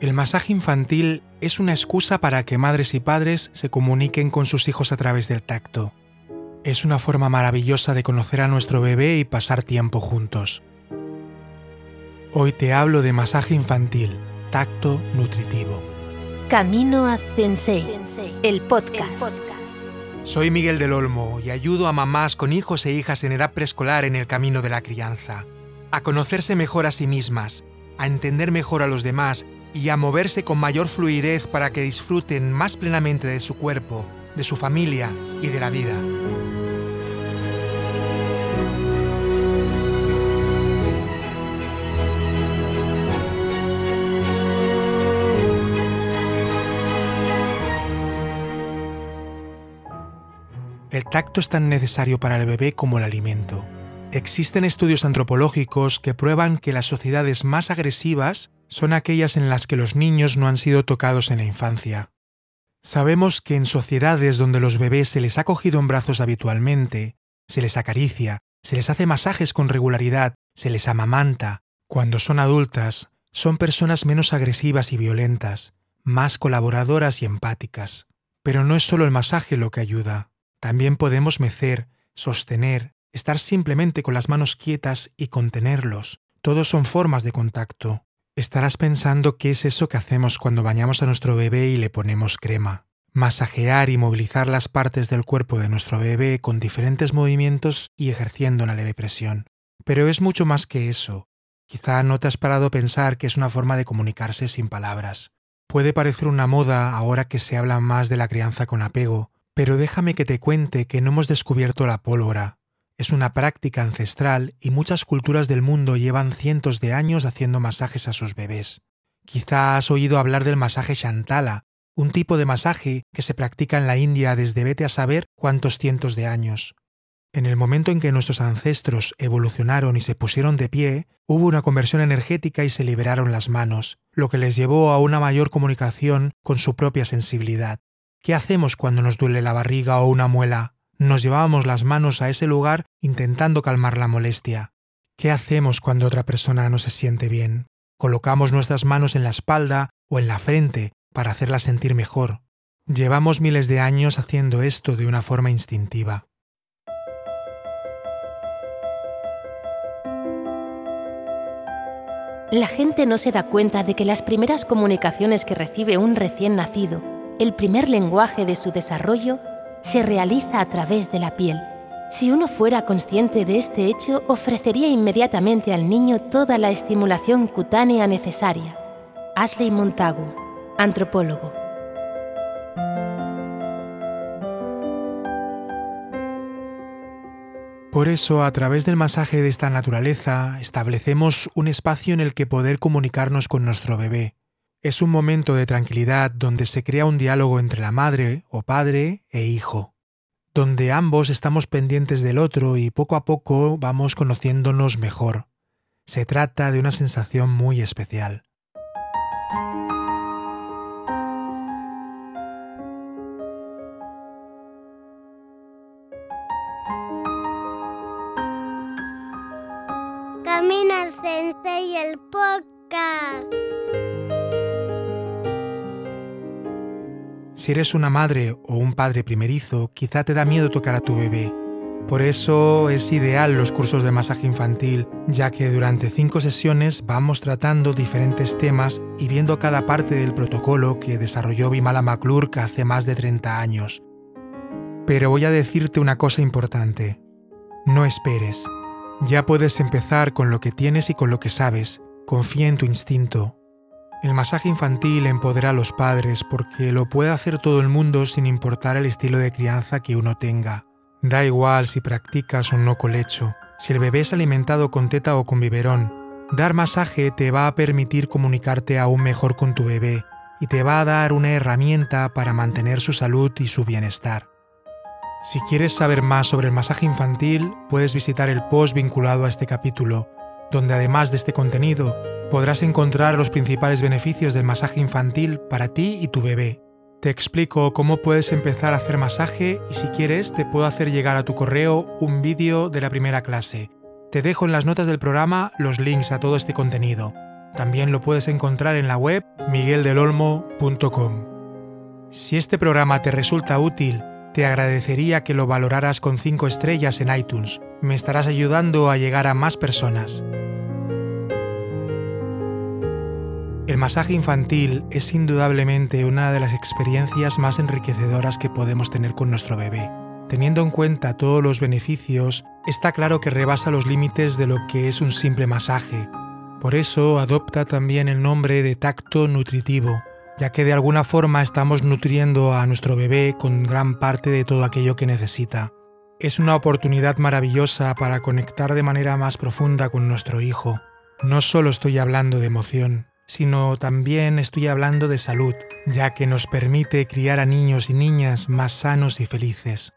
El masaje infantil es una excusa para que madres y padres se comuniquen con sus hijos a través del tacto. Es una forma maravillosa de conocer a nuestro bebé y pasar tiempo juntos. Hoy te hablo de masaje infantil, tacto nutritivo. Camino a Sensei, el podcast. Soy Miguel del Olmo y ayudo a mamás con hijos e hijas en edad preescolar en el camino de la crianza, a conocerse mejor a sí mismas, a entender mejor a los demás y a moverse con mayor fluidez para que disfruten más plenamente de su cuerpo, de su familia y de la vida. El tacto es tan necesario para el bebé como el alimento. Existen estudios antropológicos que prueban que las sociedades más agresivas son aquellas en las que los niños no han sido tocados en la infancia. Sabemos que en sociedades donde los bebés se les ha cogido en brazos habitualmente, se les acaricia, se les hace masajes con regularidad, se les amamanta, cuando son adultas, son personas menos agresivas y violentas, más colaboradoras y empáticas. Pero no es solo el masaje lo que ayuda. También podemos mecer, sostener, estar simplemente con las manos quietas y contenerlos. Todos son formas de contacto. Estarás pensando qué es eso que hacemos cuando bañamos a nuestro bebé y le ponemos crema. Masajear y movilizar las partes del cuerpo de nuestro bebé con diferentes movimientos y ejerciendo una leve presión. Pero es mucho más que eso. Quizá no te has parado a pensar que es una forma de comunicarse sin palabras. Puede parecer una moda ahora que se habla más de la crianza con apego, pero déjame que te cuente que no hemos descubierto la pólvora, es una práctica ancestral y muchas culturas del mundo llevan cientos de años haciendo masajes a sus bebés. Quizá has oído hablar del masaje Shantala, un tipo de masaje que se practica en la India desde vete a saber cuántos cientos de años. En el momento en que nuestros ancestros evolucionaron y se pusieron de pie, hubo una conversión energética y se liberaron las manos, lo que les llevó a una mayor comunicación con su propia sensibilidad. ¿Qué hacemos cuando nos duele la barriga o una muela? Nos llevábamos las manos a ese lugar intentando calmar la molestia. ¿Qué hacemos cuando otra persona no se siente bien? Colocamos nuestras manos en la espalda o en la frente para hacerla sentir mejor. Llevamos miles de años haciendo esto de una forma instintiva. La gente no se da cuenta de que las primeras comunicaciones que recibe un recién nacido, el primer lenguaje de su desarrollo, se realiza a través de la piel. Si uno fuera consciente de este hecho, ofrecería inmediatamente al niño toda la estimulación cutánea necesaria. Ashley Montagu, antropólogo. Por eso, a través del masaje de esta naturaleza, establecemos un espacio en el que poder comunicarnos con nuestro bebé, es un momento de tranquilidad donde se crea un diálogo entre la madre o padre e hijo, donde ambos estamos pendientes del otro y poco a poco vamos conociéndonos mejor. Se trata de una sensación muy especial. Camina el y el podcast. Si eres una madre o un padre primerizo, quizá te da miedo tocar a tu bebé. Por eso es ideal los cursos de masaje infantil, ya que durante cinco sesiones vamos tratando diferentes temas y viendo cada parte del protocolo que desarrolló Bimala McClurk hace más de 30 años. Pero voy a decirte una cosa importante. No esperes. Ya puedes empezar con lo que tienes y con lo que sabes. Confía en tu instinto, el masaje infantil empodera a los padres porque lo puede hacer todo el mundo sin importar el estilo de crianza que uno tenga. Da igual si practicas o no colecho, si el bebé es alimentado con teta o con biberón. Dar masaje te va a permitir comunicarte aún mejor con tu bebé y te va a dar una herramienta para mantener su salud y su bienestar. Si quieres saber más sobre el masaje infantil, puedes visitar el post vinculado a este capítulo, donde además de este contenido, podrás encontrar los principales beneficios del masaje infantil para ti y tu bebé. Te explico cómo puedes empezar a hacer masaje y si quieres te puedo hacer llegar a tu correo un vídeo de la primera clase. Te dejo en las notas del programa los links a todo este contenido. También lo puedes encontrar en la web migueldelolmo.com. Si este programa te resulta útil, te agradecería que lo valoraras con 5 estrellas en iTunes. Me estarás ayudando a llegar a más personas. El masaje infantil es indudablemente una de las experiencias más enriquecedoras que podemos tener con nuestro bebé. Teniendo en cuenta todos los beneficios, está claro que rebasa los límites de lo que es un simple masaje. Por eso adopta también el nombre de tacto nutritivo, ya que de alguna forma estamos nutriendo a nuestro bebé con gran parte de todo aquello que necesita. Es una oportunidad maravillosa para conectar de manera más profunda con nuestro hijo. No solo estoy hablando de emoción, sino también estoy hablando de salud, ya que nos permite criar a niños y niñas más sanos y felices.